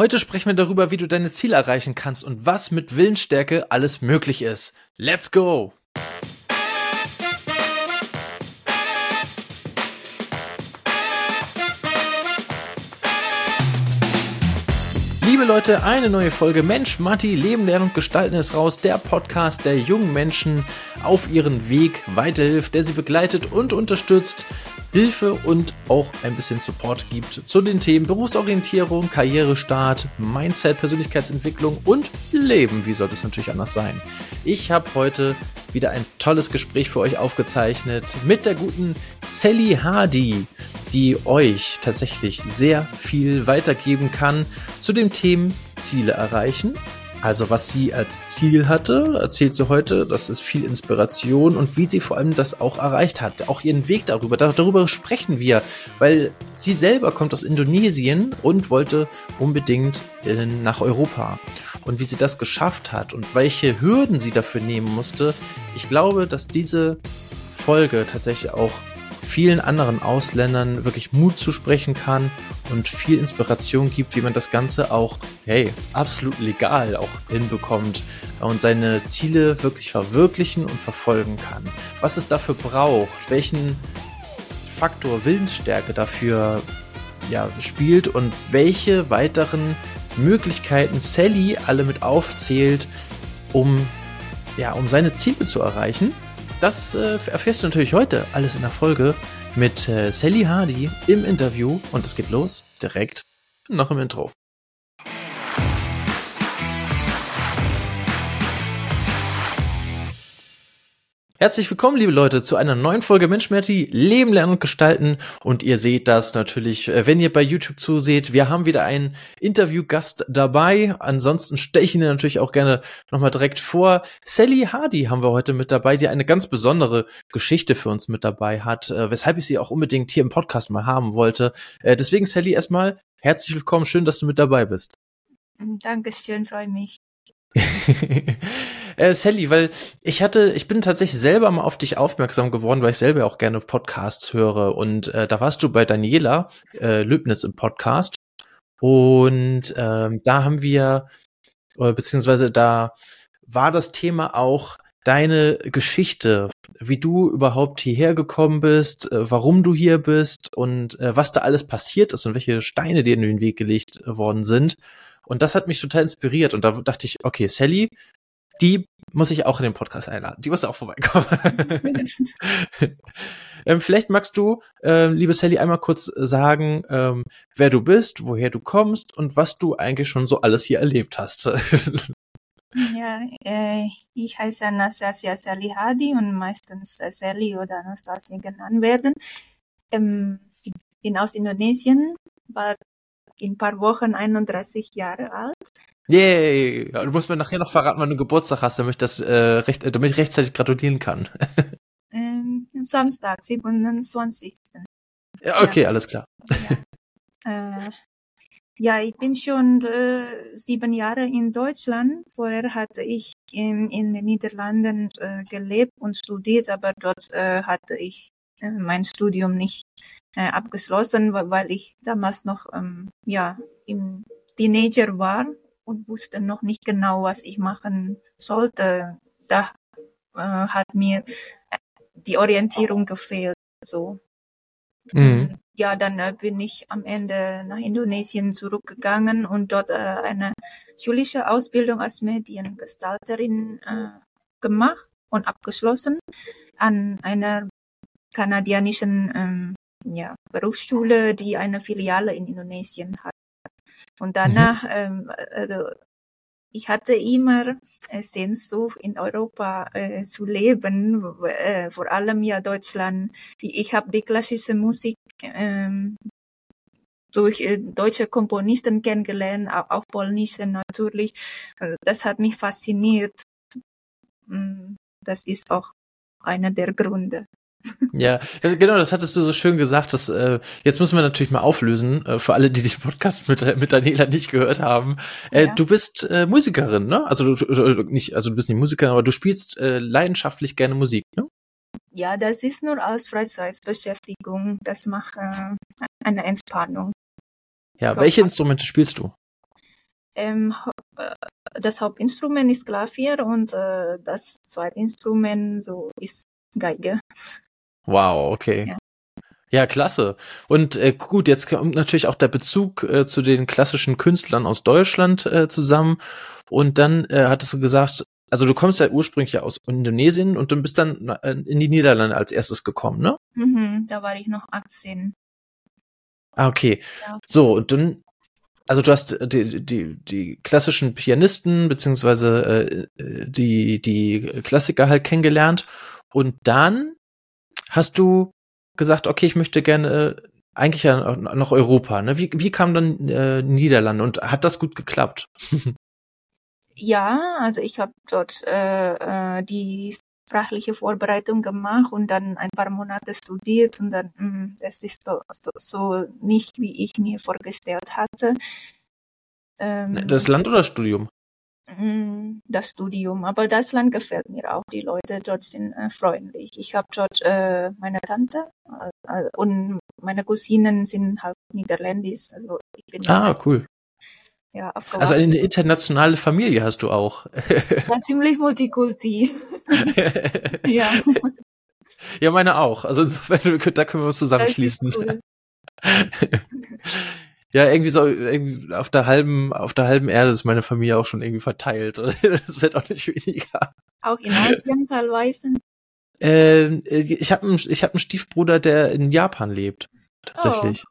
Heute sprechen wir darüber, wie du deine Ziele erreichen kannst und was mit Willensstärke alles möglich ist. Let's go! Liebe Leute, eine neue Folge Mensch, Matti, Leben, Lernen und Gestalten ist raus. Der Podcast, der jungen Menschen auf ihren Weg weiterhilft, der sie begleitet und unterstützt, Hilfe und auch ein bisschen Support gibt zu den Themen Berufsorientierung, Karrierestart, Mindset, Persönlichkeitsentwicklung und Leben. Wie sollte es natürlich anders sein? Ich habe heute wieder ein tolles Gespräch für euch aufgezeichnet mit der guten Sally Hardy, die euch tatsächlich sehr viel weitergeben kann zu dem Thema Ziele erreichen also was sie als Ziel hatte, erzählt sie heute, das ist viel Inspiration und wie sie vor allem das auch erreicht hat. Auch ihren Weg darüber, darüber sprechen wir, weil sie selber kommt aus Indonesien und wollte unbedingt nach Europa. Und wie sie das geschafft hat und welche Hürden sie dafür nehmen musste, ich glaube, dass diese Folge tatsächlich auch vielen anderen Ausländern wirklich Mut zu sprechen kann und viel Inspiration gibt, wie man das Ganze auch, hey, absolut legal auch hinbekommt und seine Ziele wirklich verwirklichen und verfolgen kann. Was es dafür braucht, welchen Faktor Willensstärke dafür ja, spielt und welche weiteren Möglichkeiten Sally alle mit aufzählt, um ja, um seine Ziele zu erreichen. Das äh, erfährst du natürlich heute alles in der Folge mit äh, Sally Hardy im Interview und es geht los direkt noch im Intro. Herzlich willkommen, liebe Leute, zu einer neuen Folge Mensch Merti, Leben lernen und gestalten. Und ihr seht das natürlich, äh, wenn ihr bei YouTube zuseht. Wir haben wieder einen Interviewgast dabei. Ansonsten stelle ich ihn natürlich auch gerne nochmal direkt vor. Sally Hardy haben wir heute mit dabei, die eine ganz besondere Geschichte für uns mit dabei hat, äh, weshalb ich sie auch unbedingt hier im Podcast mal haben wollte. Äh, deswegen, Sally, erstmal herzlich willkommen. Schön, dass du mit dabei bist. Dankeschön, freue mich. äh, Sally, weil ich hatte, ich bin tatsächlich selber mal auf dich aufmerksam geworden, weil ich selber auch gerne Podcasts höre. Und äh, da warst du bei Daniela äh, Löbnitz im Podcast. Und ähm, da haben wir, äh, beziehungsweise da war das Thema auch deine Geschichte, wie du überhaupt hierher gekommen bist, äh, warum du hier bist und äh, was da alles passiert ist und welche Steine dir in den Weg gelegt worden sind. Und das hat mich total inspiriert. Und da dachte ich, okay, Sally, die muss ich auch in den Podcast einladen. Die muss auch vorbeikommen. ähm, vielleicht magst du, ähm, liebe Sally, einmal kurz sagen, ähm, wer du bist, woher du kommst und was du eigentlich schon so alles hier erlebt hast. ja, äh, ich heiße Anastasia Sally Hadi und meistens äh, Sally oder Anastasia genannt werden. Ähm, ich bin aus Indonesien, war in ein paar Wochen 31 Jahre alt. Yay! Du musst mir nachher noch verraten, wann du Geburtstag hast, damit ich das äh, recht, äh, damit ich rechtzeitig gratulieren kann. ähm, Samstag, 27. Ja, okay, ja. alles klar. Ja. äh, ja, ich bin schon äh, sieben Jahre in Deutschland. Vorher hatte ich in, in den Niederlanden äh, gelebt und studiert, aber dort äh, hatte ich mein Studium nicht äh, abgeschlossen, weil ich damals noch ähm, ja im Teenager war und wusste noch nicht genau, was ich machen sollte. Da äh, hat mir äh, die Orientierung gefehlt. So. Mhm. Ja, dann äh, bin ich am Ende nach Indonesien zurückgegangen und dort äh, eine schulische Ausbildung als Mediengestalterin äh, gemacht und abgeschlossen an einer kanadianischen ähm, ja, Berufsschule, die eine Filiale in Indonesien hat. Und danach, mhm. ähm, also ich hatte immer äh, Sehnsucht, in Europa äh, zu leben, äh, vor allem ja Deutschland. Ich, ich habe die klassische Musik ähm, durch äh, deutsche Komponisten kennengelernt, auch, auch polnische natürlich. Also das hat mich fasziniert. Mm, das ist auch einer der Gründe. Ja, das, genau, das hattest du so schön gesagt. Dass, äh, jetzt müssen wir natürlich mal auflösen, äh, für alle, die den Podcast mit, mit Daniela nicht gehört haben. Äh, ja. Du bist äh, Musikerin, ne? Also du, du, nicht, also du bist nicht Musikerin, aber du spielst äh, leidenschaftlich gerne Musik, ne? Ja, das ist nur als Freizeitbeschäftigung. Das macht äh, eine Entspannung. Ja, welche Instrumente spielst du? Ähm, äh, das Hauptinstrument ist Klavier und äh, das zweite Instrument so ist Geige. Wow, okay. Ja. Ja, klasse. Und äh, gut, jetzt kommt natürlich auch der Bezug äh, zu den klassischen Künstlern aus Deutschland äh, zusammen. Und dann äh, hattest du gesagt, also du kommst ja ursprünglich aus Indonesien und du bist dann äh, in die Niederlande als erstes gekommen, ne? Mhm, da war ich noch 18. Ah, okay. Ja. So, und dann, also du hast die, die, die klassischen Pianisten beziehungsweise äh, die, die Klassiker halt kennengelernt und dann hast du gesagt, okay, ich möchte gerne äh, eigentlich ja noch Europa. Ne? Wie, wie kam dann äh, Niederlande und hat das gut geklappt? ja, also ich habe dort äh, äh, die sprachliche Vorbereitung gemacht und dann ein paar Monate studiert und dann, mh, hm, das ist so, so, so nicht, wie ich mir vorgestellt hatte. Ähm, das Land oder Studium? Hm, das Studium, aber das Land gefällt mir auch. Die Leute dort sind äh, freundlich. Ich habe dort äh, meine Tante äh, und meine Cousinen sind halt niederländisch. Also ich bin ah, cool. Ja, also eine internationale Familie hast du auch. Ja, ziemlich Multikulti. ja. Ja, meine auch. Also da können wir uns zusammenschließen. Ja, irgendwie so irgendwie auf der halben auf der halben Erde ist meine Familie auch schon irgendwie verteilt. das wird auch nicht weniger. Auch in Asien teilweise. Ähm, äh, ich habe einen ich habe einen Stiefbruder, der in Japan lebt tatsächlich. Oh.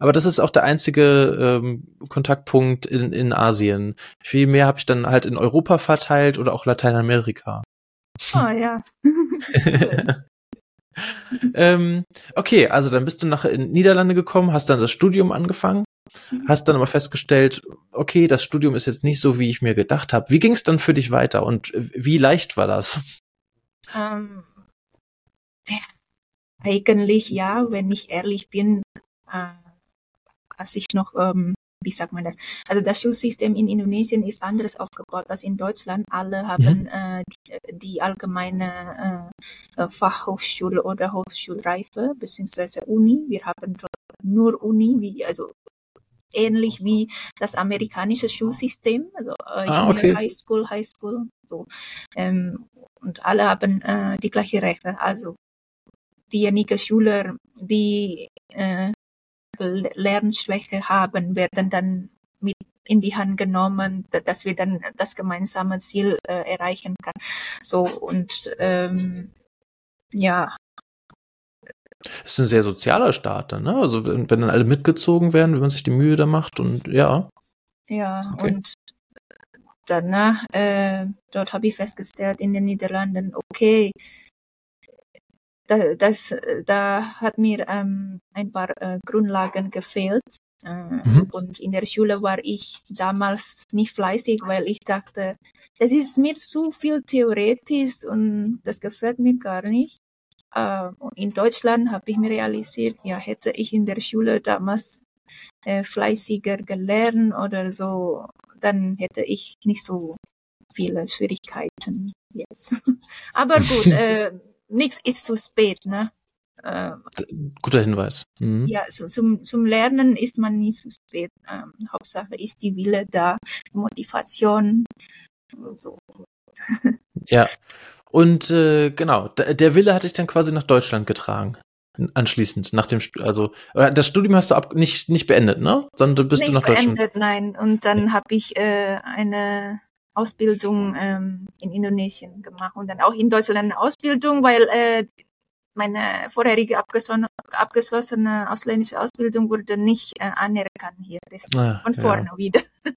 Aber das ist auch der einzige ähm, Kontaktpunkt in, in Asien. Viel mehr habe ich dann halt in Europa verteilt oder auch Lateinamerika. Oh ja. ähm, okay, also dann bist du nach in Niederlande gekommen, hast dann das Studium angefangen, mhm. hast dann aber festgestellt, okay, das Studium ist jetzt nicht so, wie ich mir gedacht habe. Wie ging es dann für dich weiter und wie leicht war das? Ähm, eigentlich ja, wenn ich ehrlich bin, äh, als ich noch, ähm, wie sagt man das? Also das Schulsystem in Indonesien ist anders aufgebaut als in Deutschland. Alle haben mhm. äh, die, die, allgemeine äh, äh, Fachhochschule oder Hochschulreife beziehungsweise Uni. Wir haben nur Uni, wie also ähnlich wie das amerikanische Schulsystem, also äh, ah, okay. High School, High School, so. Ähm, und alle haben äh, die gleiche Rechte. Also diejenigen Schüler, die äh, Lernschwäche haben, werden dann mit in die Hand genommen, dass wir dann das gemeinsame Ziel äh, erreichen kann. So und ähm, ja. Das ist ein sehr sozialer Staat dann, ne? Also wenn, wenn dann alle mitgezogen werden, wenn man sich die Mühe da macht und ja. Ja, okay. und danach, äh, dort habe ich festgestellt in den Niederlanden, okay, da, das, da hat mir ähm, ein paar äh, Grundlagen gefehlt. Äh, mhm. Und in der Schule war ich damals nicht fleißig, weil ich dachte, das ist mir zu viel theoretisch und das gefällt mir gar nicht. Äh, in Deutschland habe ich mir realisiert, ja, hätte ich in der Schule damals äh, fleißiger gelernt oder so, dann hätte ich nicht so viele Schwierigkeiten jetzt. Aber gut, äh, nichts ist zu spät, ne? Äh, Guter Hinweis. Mhm. Ja, so, zum, zum Lernen ist man nie zu spät. Ähm, Hauptsache ist die Wille da, Motivation. So. ja. Und äh, genau, der Wille hatte ich dann quasi nach Deutschland getragen. Anschließend, nach dem, also das Studium hast du ab, nicht nicht beendet, ne? Sondern bist nicht du nach Deutschland. beendet, nein. Und dann habe ich äh, eine Ausbildung ähm, in Indonesien gemacht und dann auch in Deutschland eine Ausbildung, weil äh, meine vorherige abgeschlossene, abgeschlossene ausländische Ausbildung wurde nicht äh, anerkannt hier. Deswegen ah, von vorne ja. wieder.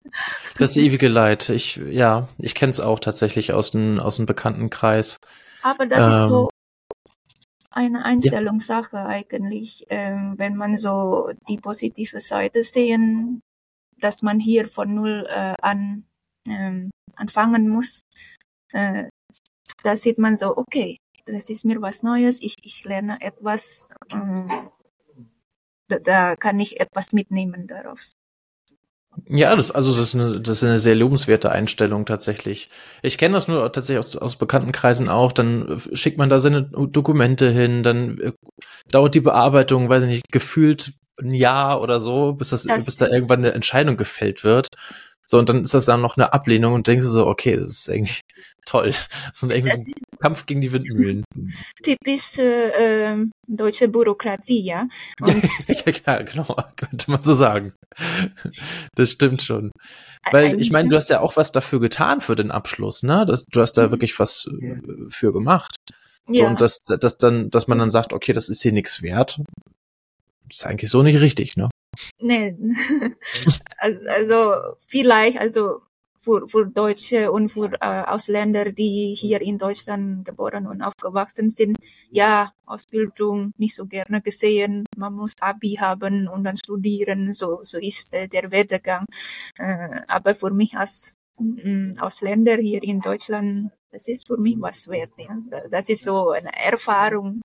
Das ewige Leid. Ich, ja, ich kenne es auch tatsächlich aus dem, aus dem Bekanntenkreis. Aber das ähm, ist so eine Einstellungssache ja. eigentlich, ähm, wenn man so die positive Seite sehen, dass man hier von null äh, an ähm, anfangen muss, äh, da sieht man so, okay, das ist mir was Neues, ich, ich lerne etwas, äh, da, da kann ich etwas mitnehmen daraus. Ja, das, also das ist, eine, das ist eine sehr lobenswerte Einstellung tatsächlich. Ich kenne das nur tatsächlich aus, aus bekannten Kreisen auch. Dann schickt man da seine Dokumente hin, dann äh, dauert die Bearbeitung, weiß ich nicht, gefühlt ein Jahr oder so, bis das, das bis da irgendwann eine Entscheidung gefällt wird. So, und dann ist das dann noch eine Ablehnung und denkst du so, okay, das ist eigentlich toll. So ein, irgendwie so ein Kampf gegen die Windmühlen. Typisch äh, deutsche Bürokratie, ja. Und ja, genau, könnte man so sagen. Das stimmt schon. Weil ich meine, du hast ja auch was dafür getan für den Abschluss, ne? Das, du hast da Mhm. wirklich was äh, für gemacht. So, ja, und das, das dann, dass man dann sagt, okay, das ist hier nichts wert, ist eigentlich so nicht richtig, ne? Nee. also, vielleicht, also für, für Deutsche und für äh, Ausländer, die hier in Deutschland geboren und aufgewachsen sind, ja, Ausbildung nicht so gerne gesehen. Man muss Abi haben und dann studieren, so, so ist äh, der Werdegang. Äh, aber für mich als mm, Ausländer hier in Deutschland, das ist für mich was wert. Ja. Das ist so eine Erfahrung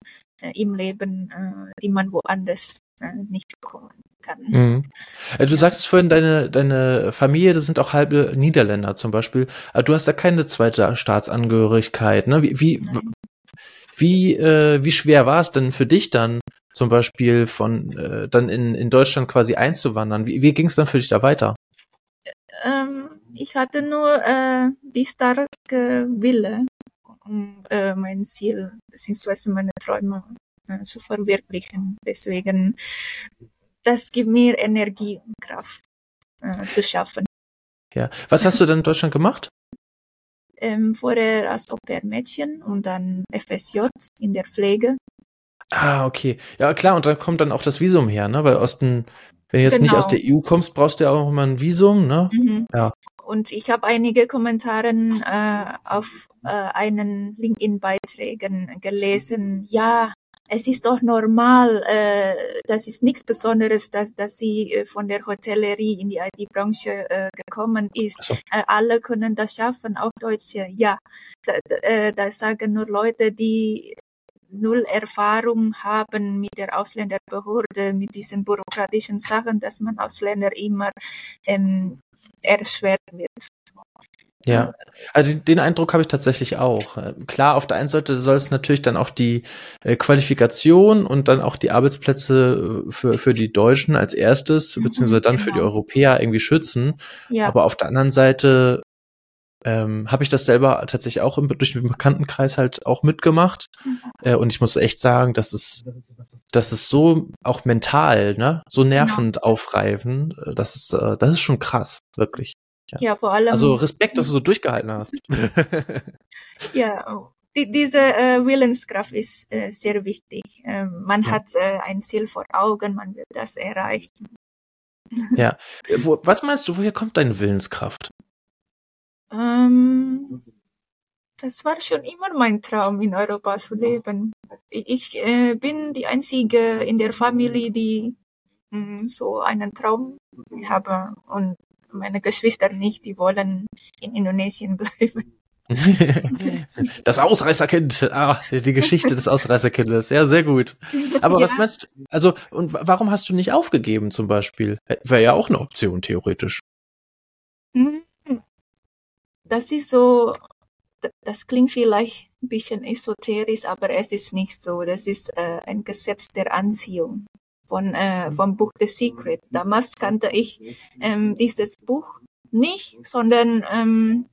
im Leben, äh, die man woanders äh, nicht bekommen kann. Mhm. Äh, Du sagst vorhin, deine, deine Familie, das sind auch halbe Niederländer zum Beispiel. Aber du hast da keine zweite Staatsangehörigkeit, ne? Wie, wie, Nein. wie, äh, wie schwer war es denn für dich dann zum Beispiel von äh, dann in, in Deutschland quasi einzuwandern? Wie, wie ging es dann für dich da weiter? Ähm, ich hatte nur äh, die starke Wille, um äh, mein Ziel bzw. meine Träume äh, zu verwirklichen. Deswegen, das gibt mir Energie und Kraft äh, zu schaffen. Ja. Was hast du denn in Deutschland gemacht? Ähm, vorher als Au-pair-Mädchen und dann FSJ in der Pflege. Ah, okay. Ja, klar, und dann kommt dann auch das Visum her, ne? Weil aus den, wenn du jetzt nicht Genau. aus der EU kommst, brauchst du ja auch immer ein Visum, ne? Mhm. Ja. Und ich habe einige Kommentare äh, auf äh, einen LinkedIn-Beiträgen gelesen. Ja, es ist doch normal, äh, das ist nichts Besonderes, dass, dass sie äh, von der Hotellerie in die IT-Branche äh, gekommen ist. So. Äh, alle können das schaffen, auch Deutsche. Ja, da, da, äh, das sagen nur Leute, die null Erfahrung haben mit der Ausländerbehörde, mit diesen bürokratischen Sachen, dass man Ausländer immer ähm, erschwert wird. Ja, also den- Eindruck habe ich tatsächlich auch. Klar, auf der einen Seite soll es natürlich dann auch die äh, Qualifikation und dann auch die Arbeitsplätze äh, für, für die Deutschen als erstes, Mhm, beziehungsweise dann für die genau. Europäer irgendwie schützen. Ja, Aber auf der anderen Seite ähm, habe ich das selber tatsächlich auch im, durch den Bekanntenkreis halt auch mitgemacht. Mhm. Äh, und ich muss echt sagen, das ist, das ist so auch mental, ne, so nervend aufreifend. äh, Das ist, äh, das ist schon krass, wirklich. ja, vor allem, Also Respekt, dass du so durchgehalten hast. ja, die, diese äh, Willenskraft ist äh, sehr wichtig. Ähm, man Ja. hat äh, ein Ziel vor Augen, man will das erreichen. ja. Wo, was meinst du, woher kommt deine Willenskraft? Ähm, das war schon immer mein Traum, in Europa zu leben. Ich äh, bin die einzige in der Familie, die mh, so einen Traum habe und meine Geschwister nicht, die wollen in Indonesien bleiben. Das Ausreißerkind. Ah, die Geschichte des Ausreißerkindes. Ja, sehr gut. Aber was Ja. meinst du, also, und wa- warum hast du nicht aufgegeben zum Beispiel? Wäre ja auch eine Option, theoretisch. Hm, Das ist so, das klingt vielleicht ein bisschen esoterisch, aber es ist nicht so. Das ist äh, ein Gesetz der Anziehung von, äh, vom Buch The Secret. Damals kannte ich ähm, dieses Buch nicht, sondern ähm,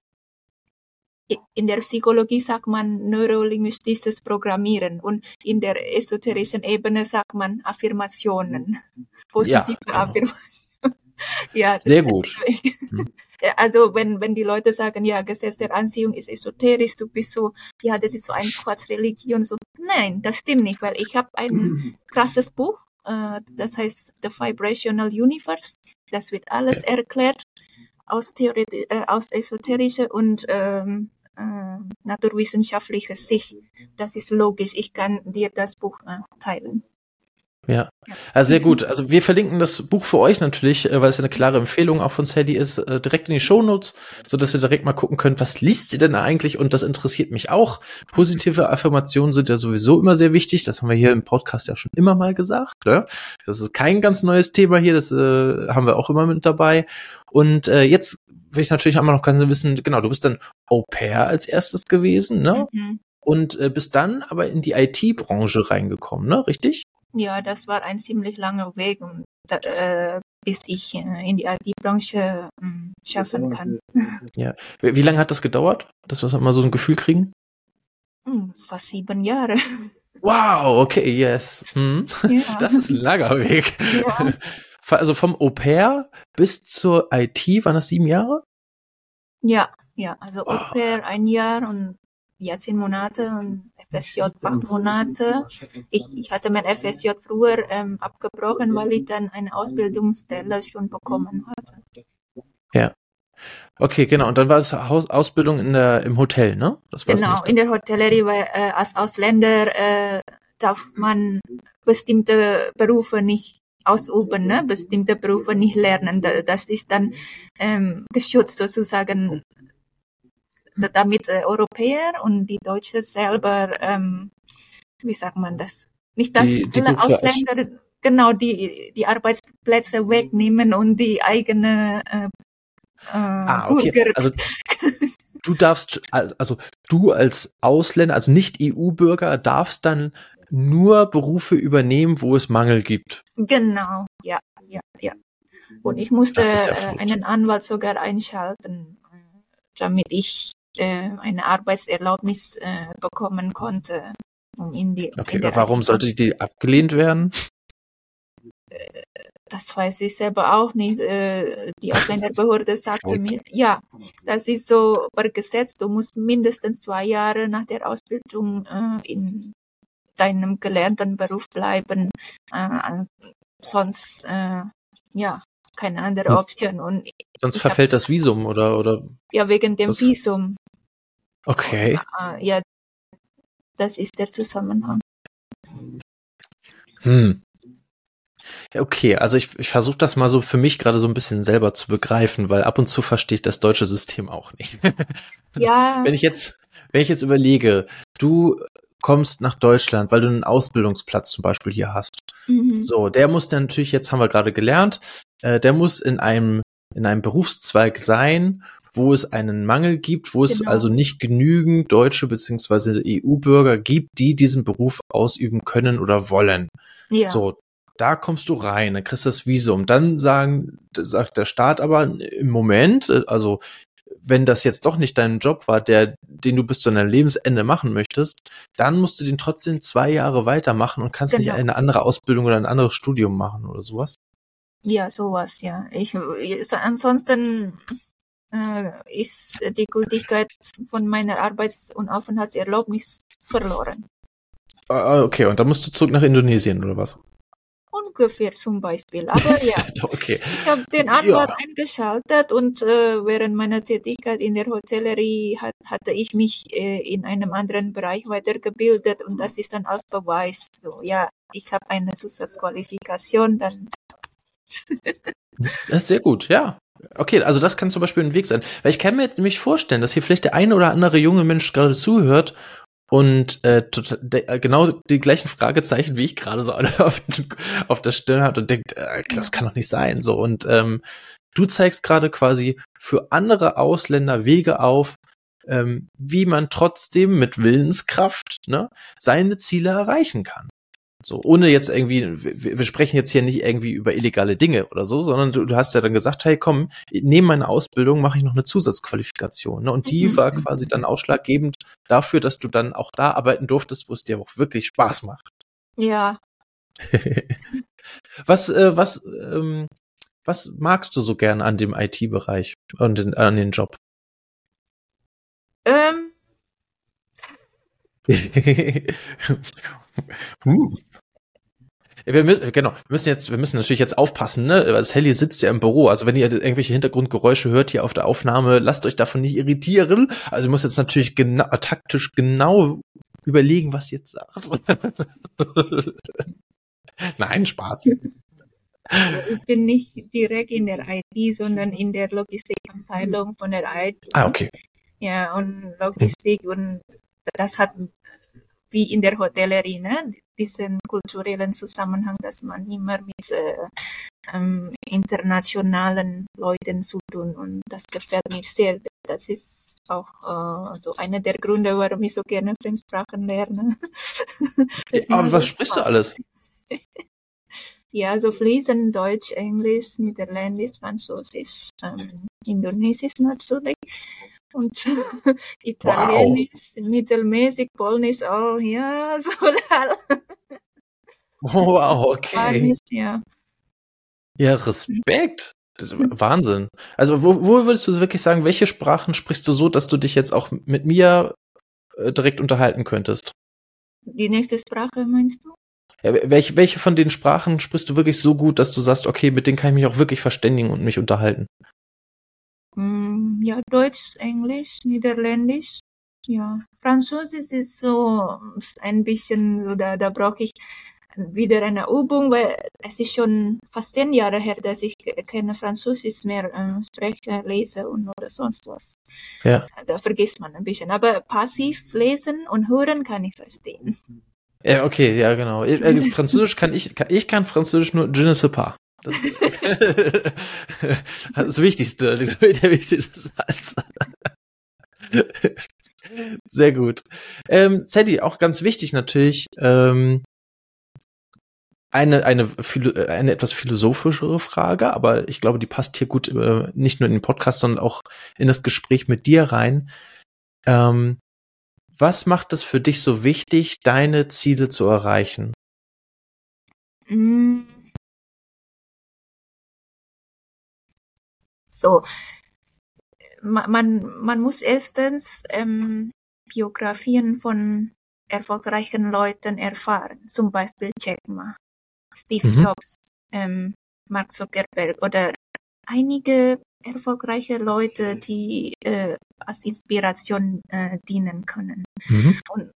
in der Psychologie sagt man neurolinguistisches Programmieren und in der esoterischen Ebene sagt man Affirmationen, positive genau. Affirmationen. ja, Sehr gut. Ja, Also wenn, wenn die Leute sagen, ja, Gesetz der Anziehung ist esoterisch, du bist so, ja, das ist so eine Quatschreligion, so. Nein, das stimmt nicht, weil ich habe ein krasses Buch, äh, das heißt The Vibrational Universe. Das wird alles erklärt aus, Theoreti äh, aus esoterischer und ähm, äh, naturwissenschaftlicher Sicht. Das ist logisch. Ich kann dir das Buch äh, teilen. Ja, also sehr gut. Also wir verlinken das Buch für euch natürlich, äh, weil es eine klare Empfehlung auch von Sadie ist, äh, direkt in die Shownotes, so dass ihr direkt mal gucken könnt, was liest ihr denn eigentlich? Und das interessiert mich auch. Positive Affirmationen sind ja sowieso immer sehr wichtig. Das haben wir hier im Podcast ja schon immer mal gesagt. Ne? Das ist kein ganz neues Thema hier. Das äh, haben wir auch immer mit dabei. Und äh, jetzt will ich natürlich auch mal noch ganz wissen, genau, du bist dann Au pair als erstes gewesen, ne? Mhm. Und äh, bist dann aber in die IT-Branche reingekommen, ne? Richtig? Ja, das war ein ziemlich langer Weg, um, da, äh, bis ich in die IT-Branche ähm, schaffen kann. Ja. Wie lange hat das gedauert, dass wir mal so ein Gefühl kriegen? Hm, fast sieben Jahre. Wow, okay, yes. Hm. Ja. Das ist ein langer Weg. Ja. Also vom Au pair bis zur IT waren das sieben Jahre? Ja, ja, also wow. Au pair ein Jahr und ja, zehn Monate und FSJ acht Monate. Ich, ich hatte mein FSJ früher ähm, abgebrochen, weil ich dann eine Ausbildungsstelle schon bekommen hatte. Ja. Okay, genau. Und dann war es Haus Ausbildung in der, im Hotel, ne? Das genau, in der Hotellerie, weil äh, als Ausländer äh, darf man bestimmte Berufe nicht ausüben, ne? bestimmte Berufe nicht lernen. Das ist dann ähm, geschützt sozusagen, damit äh, Europäer und die Deutschen selber, ähm, wie sagt man das? Nicht, dass die, die alle Ausländer genau die, die Arbeitsplätze wegnehmen und die eigene äh, äh, ah, okay. Also du darfst, also du als Ausländer, als Nicht-EU-Bürger darfst dann nur Berufe übernehmen, wo es Mangel gibt. Genau, ja, ja, ja. Und ich musste ja äh, einen Anwalt sogar einschalten, damit ich äh, eine Arbeitserlaubnis äh, bekommen konnte. Um in die, okay, in warum sollte die abgelehnt werden? Äh, das weiß ich selber auch nicht. Äh, die Ausländerbehörde sagte mir, ja, das ist so per Gesetz, du musst mindestens zwei Jahre nach der Ausbildung in deinem gelernten Beruf bleiben. sonst, ja, keine andere hm. Option. Und sonst verfällt das Visum oder, oder? Ja, wegen dem was? Visum. Okay. ja, das ist der Zusammenhang. Hm. Okay, also ich, ich versuche das mal so für mich gerade so ein bisschen selber zu begreifen, weil ab und zu verstehe ich das deutsche System auch nicht. Ja. wenn ich jetzt, wenn ich jetzt überlege, du kommst nach Deutschland, weil du einen Ausbildungsplatz zum Beispiel hier hast. Mhm. So, der muss dann natürlich, jetzt haben wir gerade gelernt, äh, der muss in einem, in einem Berufszweig sein, wo es einen Mangel gibt, wo es genau. also nicht genügend deutsche beziehungsweise EU-Bürger gibt, die diesen Beruf ausüben können oder wollen. Ja. So, da kommst du rein, dann kriegst du das Visum. Dann sagen, sagt der Staat aber im Moment, äh, also wenn das jetzt doch nicht dein Job war, der, den du bis zu deinem Lebensende machen möchtest, dann musst du den trotzdem zwei Jahre weitermachen und kannst genau. nicht eine andere Ausbildung oder ein anderes Studium machen oder sowas. Ja, sowas, ja. Ich, ansonsten äh, ist die Gültigkeit von meiner Arbeits- und Aufenthaltserlaubnis verloren. Ah, okay, und dann musst du zurück nach Indonesien oder was? Ungefähr zum Beispiel. Aber ja, okay. ich habe den Anwalt ja. eingeschaltet und äh, während meiner Tätigkeit in der Hotellerie hat, hatte ich mich äh, in einem anderen Bereich weitergebildet und das ist dann als Beweis. So, ja, ich habe eine Zusatzqualifikation, dann. das ist sehr gut, ja. Okay, also das kann zum Beispiel ein Weg sein. Weil ich kann mir nämlich vorstellen, dass hier vielleicht der eine oder andere junge Mensch gerade zuhört und äh, total, de, genau die gleichen Fragezeichen, wie ich gerade so alle auf, auf der Stirn hat und denkt, äh, das kann doch nicht sein. So und ähm, du zeigst gerade quasi für andere Ausländer Wege auf, ähm, wie man trotzdem mit Willenskraft ne, seine Ziele erreichen kann. So, ohne jetzt irgendwie, wir, wir, sprechen jetzt hier nicht irgendwie über illegale Dinge oder so, sondern du, du hast ja dann gesagt, hey komm, neben meiner Ausbildung mache ich noch eine Zusatzqualifikation. Ne? Und die mhm. war quasi dann ausschlaggebend dafür, dass du dann auch da arbeiten durftest, wo es dir auch wirklich Spaß macht. Ja. was, äh, was, ähm, was magst du so gern an dem IT-Bereich und den, an den Job? Ähm. uh. Wir müssen, genau, wir müssen jetzt, wir müssen natürlich jetzt aufpassen, ne? Weil Sally sitzt ja im Büro. Also wenn ihr irgendwelche Hintergrundgeräusche hört hier auf der Aufnahme, lasst euch davon nicht irritieren. Also ihr müsst jetzt natürlich genau, taktisch genau überlegen, was ihr jetzt sagt. Nein, Spaß. Also ich bin nicht direkt in der IT, sondern in der Logistikabteilung von der IT. Ah, okay. Ja, und Logistik und das hat wie in der Hotellerie, ne? Diesen kulturellen Zusammenhang, dass man immer mit äh, ähm, internationalen Leuten zu tun und das gefällt mir sehr. Das ist auch äh, so einer der Gründe, warum ich so gerne Fremdsprachen lerne. Aber was sprichst du alles? Ja, so fließend Deutsch, Englisch, Niederländisch, Französisch, ähm, Indonesisch natürlich und Italienisch, wow. mittelmäßig, Polnisch auch, ja, so. Oh, wow, okay. Spanisch, ja. Ja, Respekt. Wahnsinn. Also wo, wo würdest du wirklich sagen, welche Sprachen sprichst du so, dass du dich jetzt auch mit mir äh, direkt unterhalten könntest? Die nächste Sprache meinst du? Ja, welche, welche von den Sprachen sprichst du wirklich so gut, dass du sagst, okay, mit denen kann ich mich auch wirklich verständigen und mich unterhalten? Mm, ja, Deutsch, Englisch, Niederländisch. Ja, Französisch ist so ein bisschen, so da, da brauche ich wieder eine Übung, weil es ist schon fast zehn Jahre her, dass ich keine Französisch mehr äh, spreche, lese und oder sonst was. Ja. Da vergisst man ein bisschen. Aber passiv lesen und hören kann ich verstehen. Ja, okay, ja, genau. Äh, Französisch kann ich, kann, ich kann Französisch nur je ne sais pas. Das, das Wichtigste, der wichtigste Satz. Sehr gut. Ähm, Sadie, auch ganz wichtig natürlich, ähm, eine, eine, eine etwas philosophischere Frage, aber ich glaube, die passt hier gut äh, nicht nur in den Podcast, sondern auch in das Gespräch mit dir rein. Ähm, was macht es für dich so wichtig, deine Ziele zu erreichen? Mm. So, man, man muss erstens ähm, Biografien von erfolgreichen Leuten erfahren, zum Beispiel Jack Ma. Steve mhm. Jobs, ähm, Mark Zuckerberg oder einige erfolgreiche Leute, die äh, als Inspiration äh, dienen können. Mhm. Und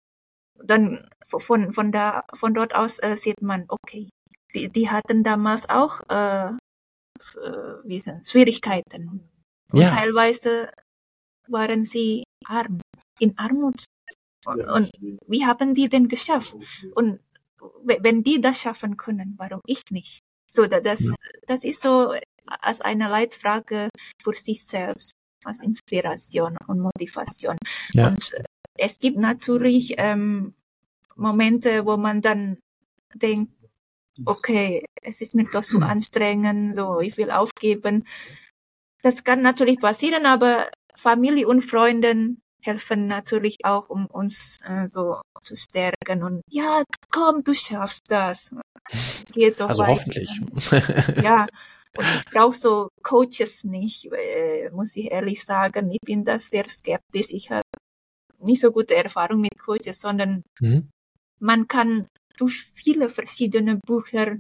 dann von, von, da, von dort aus äh, sieht man, okay, die, die hatten damals auch äh, Schwierigkeiten. Und ja. teilweise waren sie arm, in Armut. Und, und wie haben die denn geschafft? Und wenn die das schaffen können, warum ich nicht? So, das, ja. das ist so als eine Leitfrage für sich selbst, als Inspiration und Motivation. Ja. Und es gibt natürlich ähm, Momente, wo man dann denkt, okay, es ist mir doch zu hm. anstrengend, so, ich will aufgeben. Das kann natürlich passieren, aber Familie und Freunden helfen natürlich auch, um uns äh, so zu stärken und ja, komm, du schaffst das. Geht doch also weiter. hoffentlich. ja, und ich brauche so Coaches nicht, äh, muss ich ehrlich sagen. Ich bin da sehr skeptisch. Ich habe nicht so gute Erfahrung mit Coaches, sondern mhm. man kann durch viele verschiedene Bücher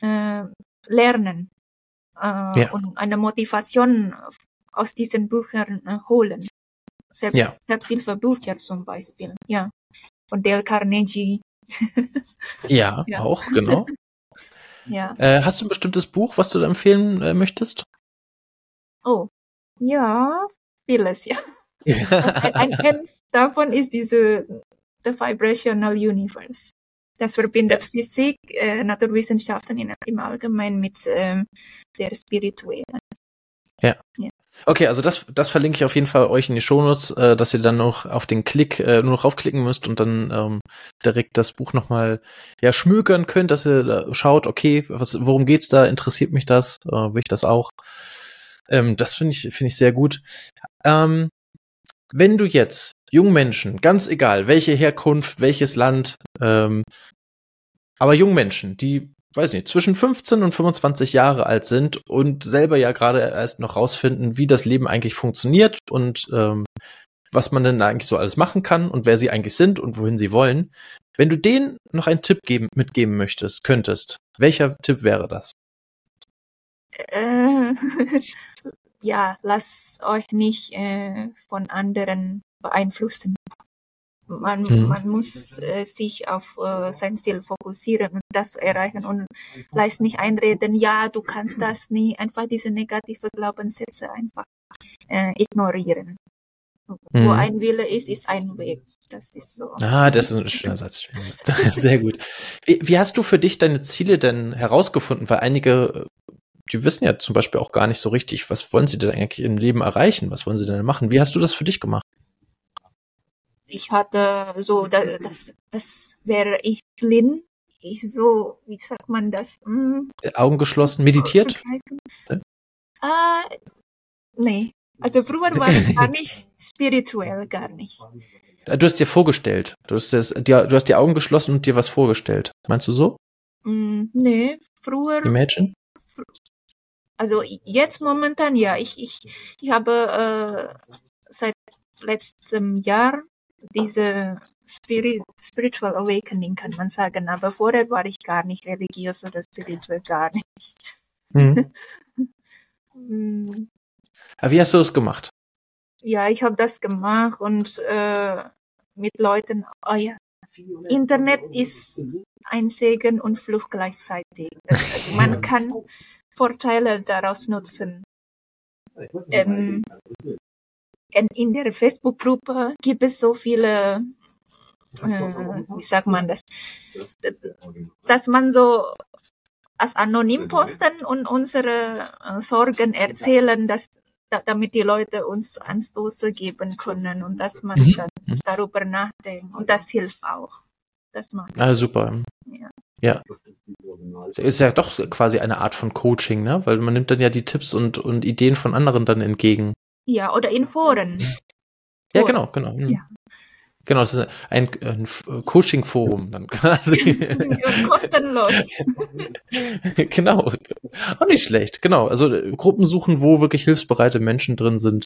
äh, lernen äh, ja. und eine Motivation aus diesen Büchern äh, holen. Selbst, ja. Selbsthilfebücher zum Beispiel, ja. Von Dale Carnegie. ja, ja, auch, genau. ja. Äh, hast du ein bestimmtes Buch, was du da empfehlen äh, möchtest? Oh, ja, vieles, ja. ein, eins davon ist diese The Vibrational Universe. Das verbindet. Physik, äh, Naturwissenschaften in, im Allgemeinen mit ähm, der spirituellen. Ja. ja. Okay, also das, das verlinke ich auf jeden Fall euch in die Shownotes, äh, dass ihr dann noch auf den Klick äh, nur noch raufklicken müsst und dann ähm, direkt das Buch nochmal ja, schmökern könnt, dass ihr da schaut, okay, was, worum geht's da, interessiert mich das, äh, will ich das auch. Ähm, das finde ich, finde ich sehr gut. Ähm, wenn du jetzt jungen Menschen, ganz egal, welche Herkunft, welches Land, ähm, aber jungen Menschen, die weiß nicht, zwischen 15 und 25 Jahre alt sind und selber ja gerade erst noch rausfinden, wie das Leben eigentlich funktioniert und ähm, was man denn eigentlich so alles machen kann und wer sie eigentlich sind und wohin sie wollen. Wenn du denen noch einen Tipp geben, mitgeben möchtest, könntest, welcher Tipp wäre das? Äh, ja, lasst euch nicht äh, von anderen beeinflussen. Man, mhm. man muss äh, sich auf äh, sein Ziel fokussieren und das erreichen und leicht nicht einreden, ja, du kannst das nie, einfach diese negative Glaubenssätze einfach äh, ignorieren. Mhm. Wo ein Wille ist, ist ein Weg. Das ist so. Ah, das ist ein schöner Satz. Sehr gut. Wie, wie hast du für dich deine Ziele denn herausgefunden? Weil einige die wissen ja zum Beispiel auch gar nicht so richtig, was wollen sie denn eigentlich im Leben erreichen? Was wollen sie denn machen? Wie hast du das für dich gemacht? Ich hatte so, das, das wäre ich blind ich so, wie sagt man das? Hm, Augen geschlossen, meditiert? Äh, nee. Also früher war ich gar nicht spirituell, gar nicht. Du hast dir vorgestellt. Du hast, das, dir, du hast die Augen geschlossen und dir was vorgestellt. Meinst du so? Mm, nee, früher, Imagine? also jetzt momentan ja. Ich, ich, ich habe äh, seit letztem Jahr diese Spirit, Spiritual Awakening, kann man sagen. Aber vorher war ich gar nicht religiös oder spirituell, gar nicht. Mhm. Wie hast du das gemacht? Ja, ich habe das gemacht und äh, mit Leuten, oh ja, Internet ist ein Segen und Fluch gleichzeitig. Das- Man kann Vorteile daraus nutzen. Ähm, in, der Facebook-Gruppe gibt es so viele, äh, wie sagt man das, dass man so als anonym posten und unsere äh, Sorgen erzählen, dass, da, damit die Leute uns Anstoße geben können und dass man Mhm. dann Mhm. darüber nachdenkt. Und das hilft auch. Das macht Ah, super. Ja. Ja. Ist ja doch quasi eine Art von Coaching, ne? Weil man nimmt dann ja die Tipps und, und Ideen von anderen dann entgegen. Ja, oder in Foren. Ja, Foren. genau, genau. Mhm. Ja. Genau, das ist ein, ein F- Coaching-Forum dann quasi. Kostenlos. genau. Auch nicht schlecht, genau. Also äh, Gruppen suchen, wo wirklich hilfsbereite Menschen drin sind.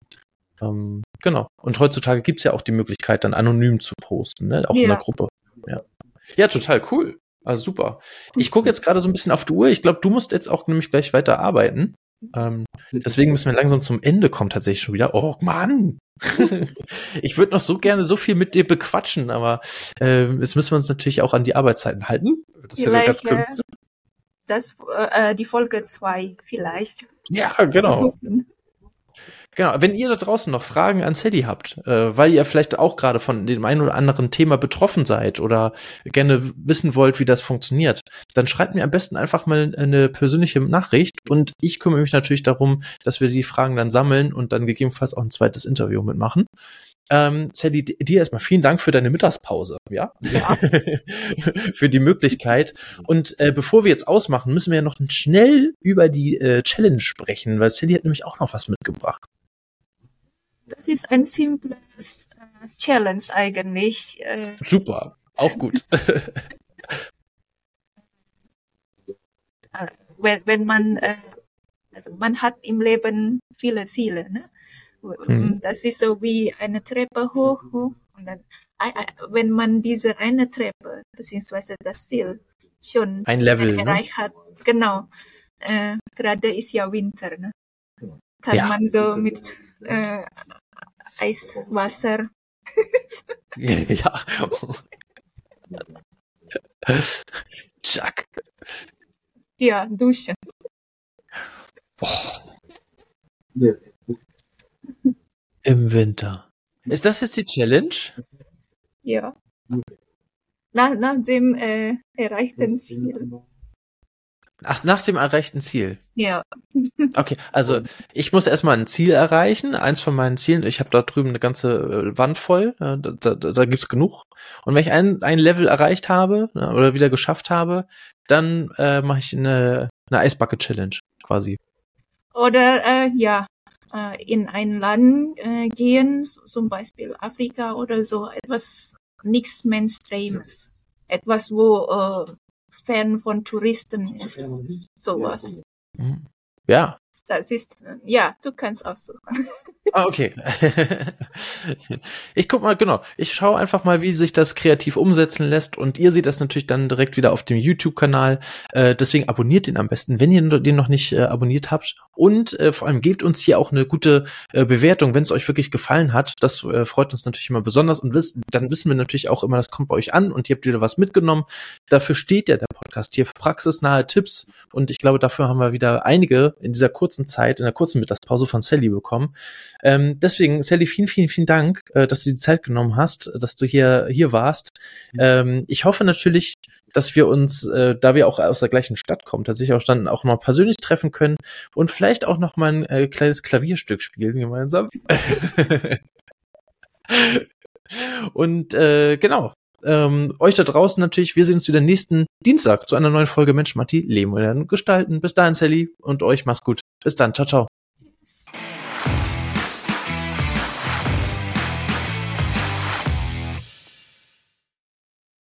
Ähm, genau. Und heutzutage gibt's ja auch die Möglichkeit, dann anonym zu posten, ne? Auch in Ja. der Gruppe. Ja. ja, total cool. Also super. Ich gucke jetzt gerade so ein bisschen auf die Uhr. Ich glaube, du musst jetzt auch nämlich gleich weiter arbeiten. Ähm, deswegen müssen wir langsam zum Ende kommen, tatsächlich schon wieder. Oh Mann! ich würde noch so gerne so viel mit dir bequatschen, aber äh, jetzt müssen wir uns natürlich auch an die Arbeitszeiten halten. Das ist ja ganz Vielleicht, klar. äh, das, äh, die Folge 2 vielleicht. Ja, genau. Genau, wenn ihr da draußen noch Fragen an Sally habt, äh, weil ihr vielleicht auch gerade von dem einen oder anderen Thema betroffen seid oder gerne wissen wollt, wie das funktioniert, dann schreibt mir am besten einfach mal eine persönliche Nachricht und ich kümmere mich natürlich darum, dass wir die Fragen dann sammeln und dann gegebenenfalls auch ein zweites Interview mitmachen. Ähm, Sally, di- dir erstmal vielen Dank für deine Mittagspause, ja? Ja. für die Möglichkeit. Und äh, bevor wir jetzt ausmachen, müssen wir ja noch schnell über die äh, Challenge sprechen, weil Sally hat nämlich auch noch was mitgebracht. Das ist ein simples äh, Challenge eigentlich. Äh, Super, auch gut. äh, wenn, wenn man, äh, also man hat im Leben viele Ziele, ne? Mhm. Das ist so wie eine Treppe hoch, hoch und dann, wenn man diese eine Treppe beziehungsweise das Ziel schon Ein Level, ne? erreicht hat, genau. Äh, gerade ist ja Winter, ne? Kann Ja. man so mit äh, Eiswasser ja. Chuck. ja duschen. Im Winter. Ist das jetzt die Challenge? Ja. Nach, nach dem äh, erreichten Ziel. Ach, nach dem erreichten Ziel. Ja. Okay, also ich muss erstmal ein Ziel erreichen, eins von meinen Zielen. Ich habe da drüben eine ganze äh, Wand voll, da, da, da gibt's genug. Und wenn ich ein, ein Level erreicht habe oder wieder geschafft habe, dann äh, mache ich eine, eine Eisbucket-Challenge quasi. Oder äh, ja, äh, in ein Land äh, gehen, zum Beispiel Afrika oder so, etwas nichts Mainstreames. Etwas, wo äh, fern von Touristen ist. Sowas. Mhm. Ja, Das ist, ja, du kannst aussuchen. Ah, okay. ich guck mal, genau. Ich schaue einfach mal, wie sich das kreativ umsetzen lässt. Und ihr seht das natürlich dann direkt wieder auf dem YouTube-Kanal. Äh, deswegen abonniert den am besten, wenn ihr den noch nicht äh, abonniert habt. Und äh, vor allem gebt uns hier auch eine gute äh, Bewertung, wenn es euch wirklich gefallen hat. Das äh, freut uns natürlich immer besonders. Und wisst, dann wissen wir natürlich auch immer, das kommt bei euch an und ihr habt wieder was mitgenommen. Dafür steht ja der Podcast hier für praxisnahe Tipps. Und ich glaube, dafür haben wir wieder einige in dieser kurzen Zeit, in der kurzen Mittagspause von Sally bekommen. Ähm, deswegen, Sally, vielen, vielen, vielen Dank, äh, dass du die Zeit genommen hast, dass du hier, hier warst. Ähm, ich hoffe natürlich, dass wir uns, äh, da wir auch aus der gleichen Stadt kommen, tatsächlich auch dann auch mal persönlich treffen können und vielleicht auch noch mal ein äh, kleines Klavierstück spielen gemeinsam. und äh, genau, Ähm, euch da draußen natürlich, wir sehen uns wieder nächsten Dienstag zu einer neuen Folge Mensch, Matti, Leben werden gestalten. Bis dahin, Sally, und euch mach's gut. Bis dann, ciao, ciao.